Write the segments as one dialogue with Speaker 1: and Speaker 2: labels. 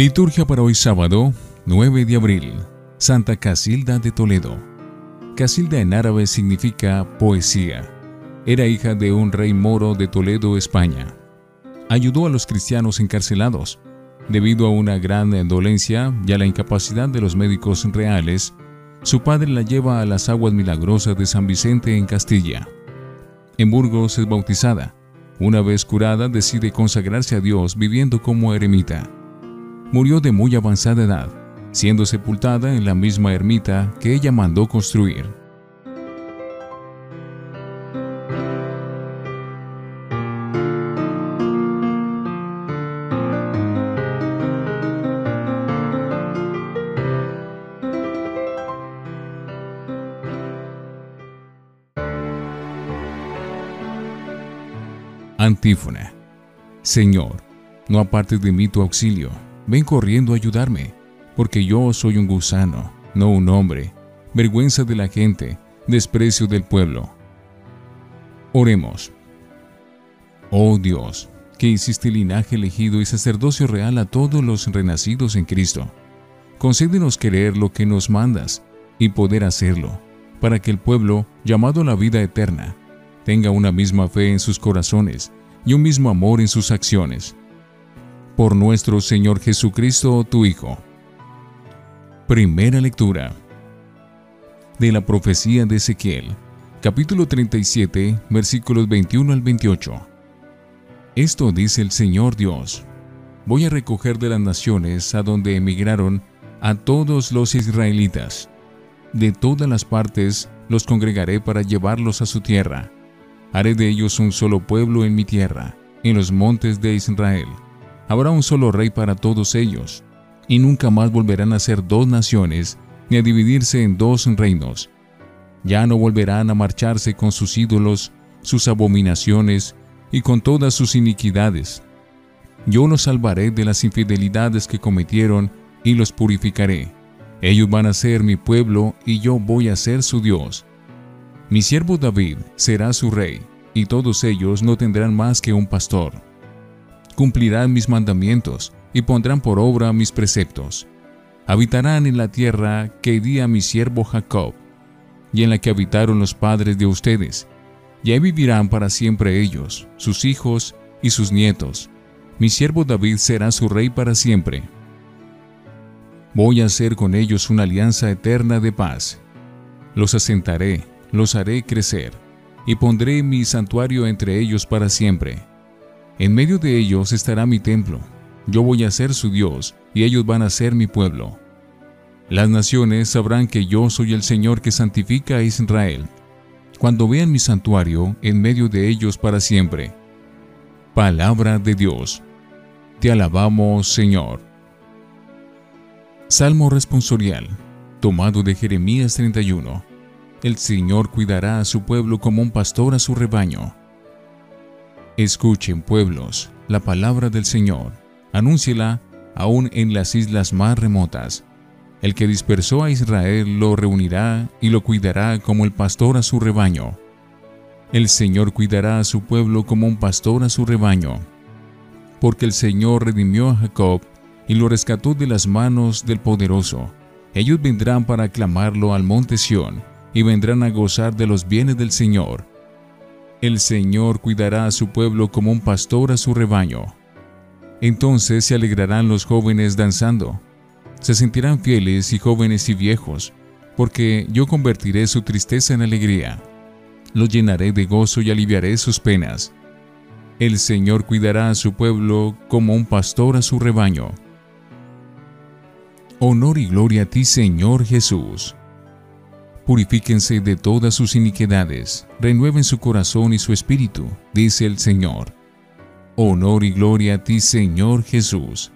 Speaker 1: Liturgia para hoy sábado, 9 de abril. Santa Casilda de Toledo. Casilda en árabe significa poesía. Era hija de un rey moro de Toledo, España. Ayudó a los cristianos encarcelados. Debido a una gran dolencia y a la incapacidad de los médicos reales, su padre la lleva a las aguas milagrosas de San Vicente en Castilla. En Burgos es bautizada. Una vez curada decide consagrarse a Dios viviendo como eremita murió de muy avanzada edad, siendo sepultada en la misma ermita que ella mandó construir. Antífona. Señor, no apartes de mí tu auxilio ven corriendo a ayudarme, porque yo soy un gusano, no un hombre, vergüenza de la gente, desprecio del pueblo. Oremos. Oh Dios, que hiciste linaje elegido y sacerdocio real a todos los renacidos en Cristo, concédenos querer lo que nos mandas y poder hacerlo, para que el pueblo, llamado a la vida eterna, tenga una misma fe en sus corazones y un mismo amor en sus acciones por nuestro Señor Jesucristo, tu Hijo. Primera lectura de la profecía de Ezequiel, capítulo 37, versículos 21 al 28. Esto dice el Señor Dios. Voy a recoger de las naciones a donde emigraron a todos los israelitas. De todas las partes los congregaré para llevarlos a su tierra. Haré de ellos un solo pueblo en mi tierra, en los montes de Israel Habrá un solo rey para todos ellos, y nunca más volverán a ser dos naciones, ni a dividirse en dos reinos. Ya no volverán a marcharse con sus ídolos, sus abominaciones y con todas sus iniquidades. Yo los salvaré de las infidelidades que cometieron y los purificaré. Ellos van a ser mi pueblo y yo voy a ser su Dios. Mi siervo David será su rey, y todos ellos no tendrán más que un pastor cumplirán mis mandamientos y pondrán por obra mis preceptos. Habitarán en la tierra que di a mi siervo Jacob, y en la que habitaron los padres de ustedes, y ahí vivirán para siempre ellos, sus hijos y sus nietos. Mi siervo David será su rey para siempre. Voy a hacer con ellos una alianza eterna de paz. Los asentaré, los haré crecer, y pondré mi santuario entre ellos para siempre en medio de ellos estará mi templo. Yo voy a ser su Dios, y ellos van a ser mi pueblo. Las naciones sabrán que yo soy el Señor que santifica a Israel, cuando vean mi santuario en medio de ellos para siempre. Palabra de Dios. Te alabamos, Señor. Salmo responsorial, tomado de Jeremías 31. El Señor cuidará a su pueblo como un pastor a su rebaño. Escuchen, pueblos, la palabra del Señor. Anúnciela aún en las islas más remotas. El que dispersó a Israel lo reunirá y lo cuidará como el pastor a su rebaño. El Señor cuidará a su pueblo como un pastor a su rebaño. Porque el Señor redimió a Jacob y lo rescató de las manos del poderoso. Ellos vendrán para aclamarlo al monte Sión y vendrán a gozar de los bienes del Señor el Señor cuidará a su pueblo como un pastor a su rebaño. Entonces se alegrarán los jóvenes danzando. Se sentirán fieles y jóvenes y viejos, porque yo convertiré su tristeza en alegría. Los llenaré de gozo y aliviaré sus penas. El Señor cuidará a su pueblo como un pastor a su rebaño. Honor y gloria a ti, Señor Jesús purifíquense de todas sus iniquidades, renueven su corazón y su espíritu, dice el Señor. Honor y gloria a ti, Señor Jesús.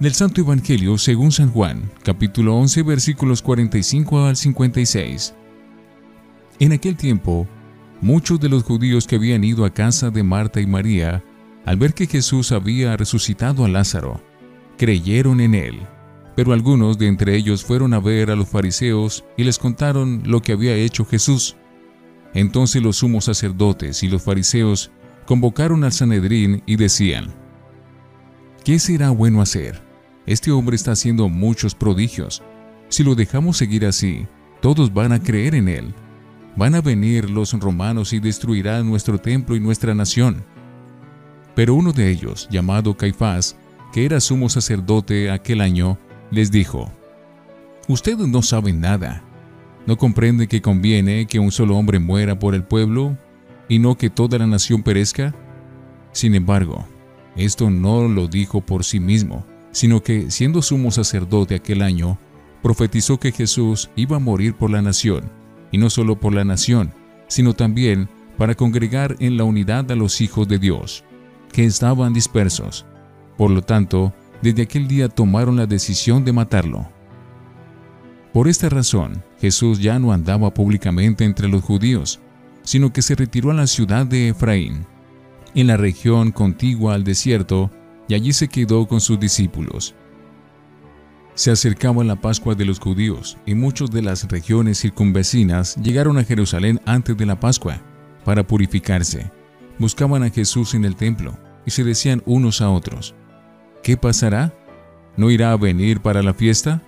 Speaker 1: Del Santo Evangelio según San Juan, capítulo 11, versículos 45 al 56. En aquel tiempo, muchos de los judíos que habían ido a casa de Marta y María, al ver que Jesús había resucitado a Lázaro, creyeron en él. Pero algunos de entre ellos fueron a ver a los fariseos y les contaron lo que había hecho Jesús. Entonces los sumos sacerdotes y los fariseos convocaron al Sanedrín y decían, ¿qué será bueno hacer? este hombre está haciendo muchos prodigios. Si lo dejamos seguir así, todos van a creer en él. Van a venir los romanos y destruirán nuestro templo y nuestra nación. Pero uno de ellos, llamado Caifás, que era sumo sacerdote aquel año, les dijo, Ustedes no saben nada. ¿No comprende que conviene que un solo hombre muera por el pueblo y no que toda la nación perezca? Sin embargo, esto no lo dijo por sí mismo, sino que, siendo sumo sacerdote aquel año, profetizó que Jesús iba a morir por la nación, y no solo por la nación, sino también para congregar en la unidad a los hijos de Dios, que estaban dispersos. Por lo tanto, desde aquel día tomaron la decisión de matarlo. Por esta razón, Jesús ya no andaba públicamente entre los judíos, sino que se retiró a la ciudad de Efraín, en la región contigua al desierto, y allí se quedó con sus discípulos. Se acercaba la Pascua de los judíos, y muchos de las regiones circunvecinas llegaron a Jerusalén antes de la Pascua, para purificarse. Buscaban a Jesús en el templo, y se decían unos a otros, ¿qué pasará? ¿No irá a venir para la fiesta?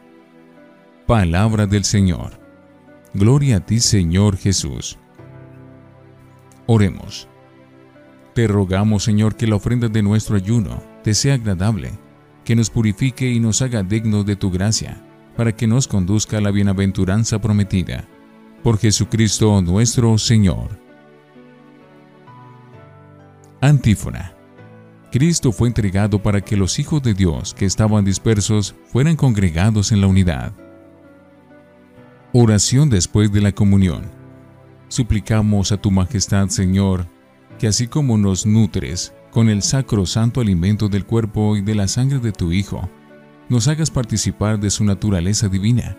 Speaker 1: Palabra del Señor. Gloria a ti, Señor Jesús. Oremos. Te rogamos, Señor, que la ofrenda de nuestro ayuno te sea agradable, que nos purifique y nos haga dignos de tu gracia, para que nos conduzca a la bienaventuranza prometida. Por Jesucristo nuestro Señor. Antífona. Cristo fue entregado para que los hijos de Dios que estaban dispersos fueran congregados en la unidad. Oración después de la comunión. Suplicamos a tu majestad, Señor, que así como nos nutres con el sacro santo alimento del cuerpo y de la sangre de tu Hijo, nos hagas participar de su naturaleza divina,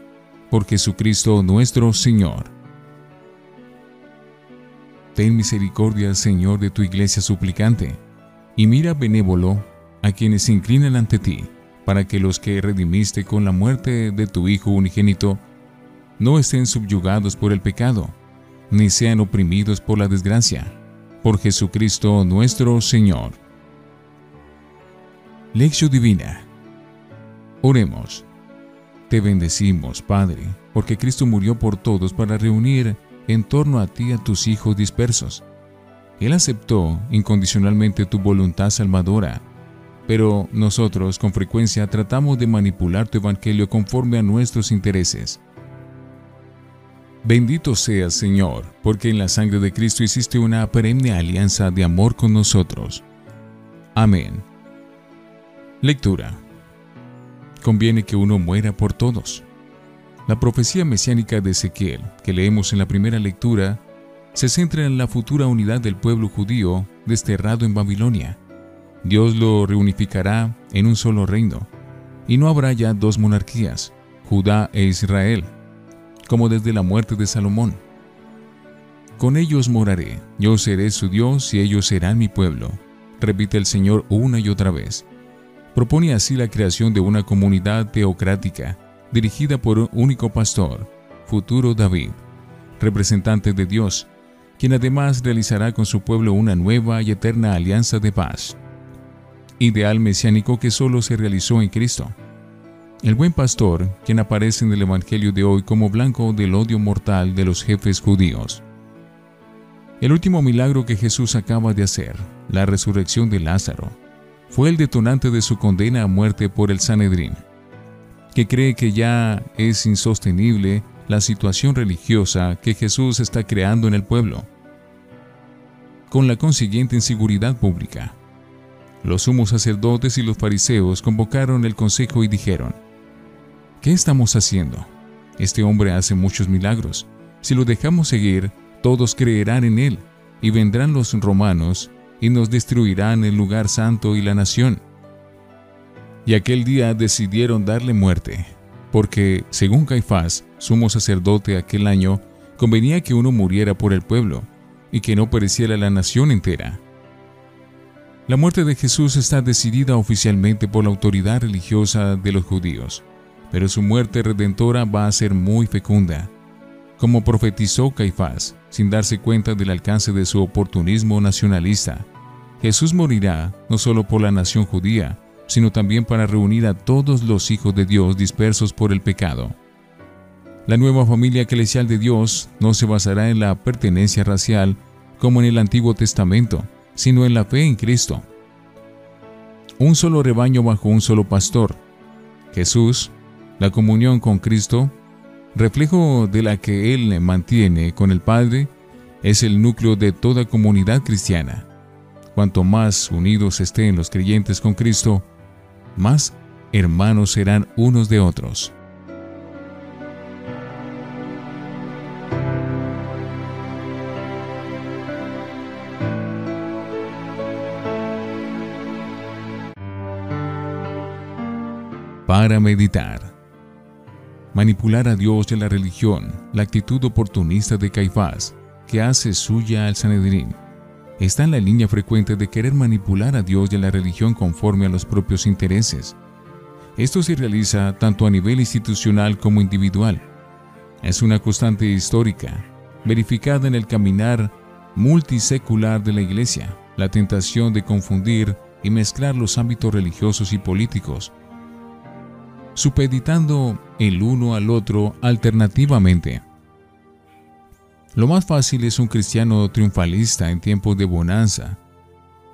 Speaker 1: por Jesucristo nuestro Señor. Ten misericordia, Señor, de tu iglesia suplicante, y mira benévolo a quienes se inclinan ante ti, para que los que redimiste con la muerte de tu Hijo unigénito no estén subyugados por el pecado, ni sean oprimidos por la desgracia, por Jesucristo nuestro Señor. Lección Divina. Oremos. Te bendecimos, Padre, porque Cristo murió por todos para reunir en torno a ti a tus hijos dispersos. Él aceptó incondicionalmente tu voluntad salvadora, pero nosotros con frecuencia tratamos de manipular tu evangelio conforme a nuestros intereses. Bendito seas, Señor, porque en la sangre de Cristo hiciste una perenne alianza de amor con nosotros. Amén. Lectura. Conviene que uno muera por todos. La profecía mesiánica de Ezequiel, que leemos en la primera lectura, se centra en la futura unidad del pueblo judío desterrado en Babilonia. Dios lo reunificará en un solo reino, y no habrá ya dos monarquías, Judá e Israel, como desde la muerte de Salomón. Con ellos moraré, yo seré su Dios y ellos serán mi pueblo, repite el Señor una y otra vez. Propone así la creación de una comunidad teocrática, dirigida por un único pastor, futuro David, representante de Dios, quien además realizará con su pueblo una nueva y eterna alianza de paz. Ideal mesiánico que solo se realizó en Cristo. El buen pastor, quien aparece en el Evangelio de hoy como blanco del odio mortal de los jefes judíos. El último milagro que Jesús acaba de hacer, la resurrección de Lázaro, fue el detonante de su condena a muerte por el Sanedrín, que cree que ya es insostenible la situación religiosa que Jesús está creando en el pueblo, con la consiguiente inseguridad pública. Los sumos sacerdotes y los fariseos convocaron el consejo y dijeron, ¿Qué estamos haciendo? Este hombre hace muchos milagros. Si lo dejamos seguir, todos creerán en él, y vendrán los romanos y nos destruirán el lugar santo y la nación. Y aquel día decidieron darle muerte, porque, según Caifás, sumo sacerdote aquel año, convenía que uno muriera por el pueblo, y que no pereciera la nación entera. La muerte de Jesús está decidida oficialmente por la autoridad religiosa de los judíos pero su muerte redentora va a ser muy fecunda. Como profetizó Caifás, sin darse cuenta del alcance de su oportunismo nacionalista, Jesús morirá no solo por la nación judía, sino también para reunir a todos los hijos de Dios dispersos por el pecado. La nueva familia eclesial de Dios no se basará en la pertenencia racial como en el Antiguo Testamento, sino en la fe en Cristo. Un solo rebaño bajo un solo pastor. Jesús, la comunión con Cristo, reflejo de la que Él mantiene con el Padre, es el núcleo de toda comunidad cristiana. Cuanto más unidos estén los creyentes con Cristo, más hermanos serán unos de otros. Para meditar. Manipular a Dios y a la religión, la actitud oportunista de Caifás, que hace suya al Sanedrín, está en la línea frecuente de querer manipular a Dios y a la religión conforme a los propios intereses. Esto se realiza tanto a nivel institucional como individual. Es una constante histórica, verificada en el caminar multisecular de la Iglesia, la tentación de confundir y mezclar los ámbitos religiosos y políticos, supeditando el uno al otro alternativamente. Lo más fácil es un cristiano triunfalista en tiempos de bonanza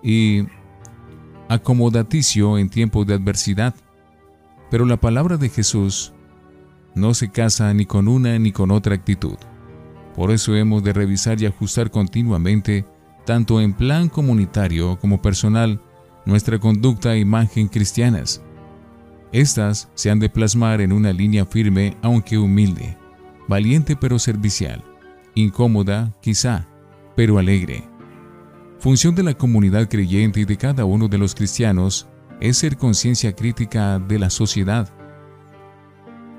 Speaker 1: y acomodaticio en tiempos de adversidad. Pero la palabra de Jesús no se casa ni con una ni con otra actitud. Por eso hemos de revisar y ajustar continuamente, tanto en plan comunitario como personal, nuestra conducta e imagen cristianas. Estas se han de plasmar en una línea firme aunque humilde, valiente pero servicial, incómoda quizá, pero alegre. Función de la comunidad creyente y de cada uno de los cristianos es ser conciencia crítica de la sociedad,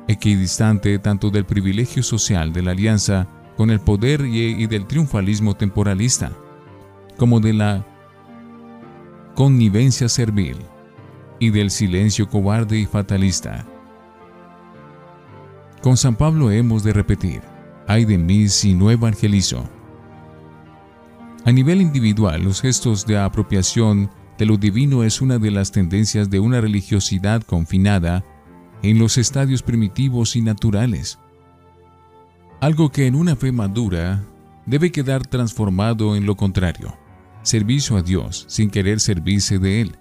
Speaker 1: equidistante tanto del privilegio social de la alianza con el poder y del triunfalismo temporalista, como de la connivencia servil y del silencio cobarde y fatalista. Con San Pablo hemos de repetir, ay de mí si no evangelizo. A nivel individual, los gestos de apropiación de lo divino es una de las tendencias de una religiosidad confinada en los estadios primitivos y naturales. Algo que en una fe madura debe quedar transformado en lo contrario, servicio a Dios sin querer servirse de Él.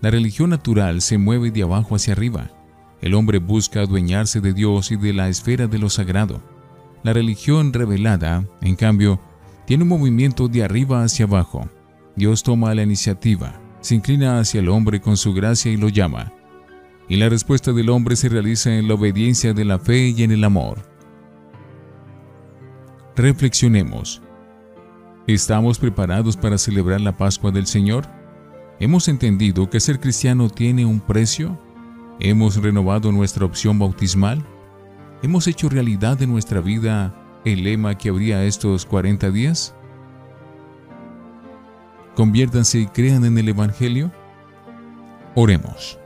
Speaker 1: La religión natural se mueve de abajo hacia arriba. El hombre busca adueñarse de Dios y de la esfera de lo sagrado. La religión revelada, en cambio, tiene un movimiento de arriba hacia abajo. Dios toma la iniciativa, se inclina hacia el hombre con su gracia y lo llama. Y la respuesta del hombre se realiza en la obediencia de la fe y en el amor. Reflexionemos. ¿Estamos preparados para celebrar la Pascua del Señor? ¿Hemos entendido que ser cristiano tiene un precio? ¿Hemos renovado nuestra opción bautismal? ¿Hemos hecho realidad de nuestra vida el lema que habría estos 40 días? Conviértanse y crean en el Evangelio. Oremos.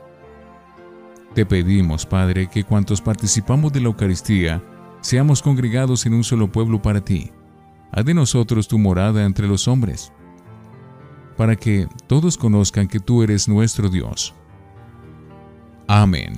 Speaker 1: Te pedimos, Padre, que cuantos participamos de la Eucaristía, seamos congregados en un solo pueblo para ti. Haz de nosotros tu morada entre los hombres, para que todos conozcan que tú eres nuestro Dios. Amén.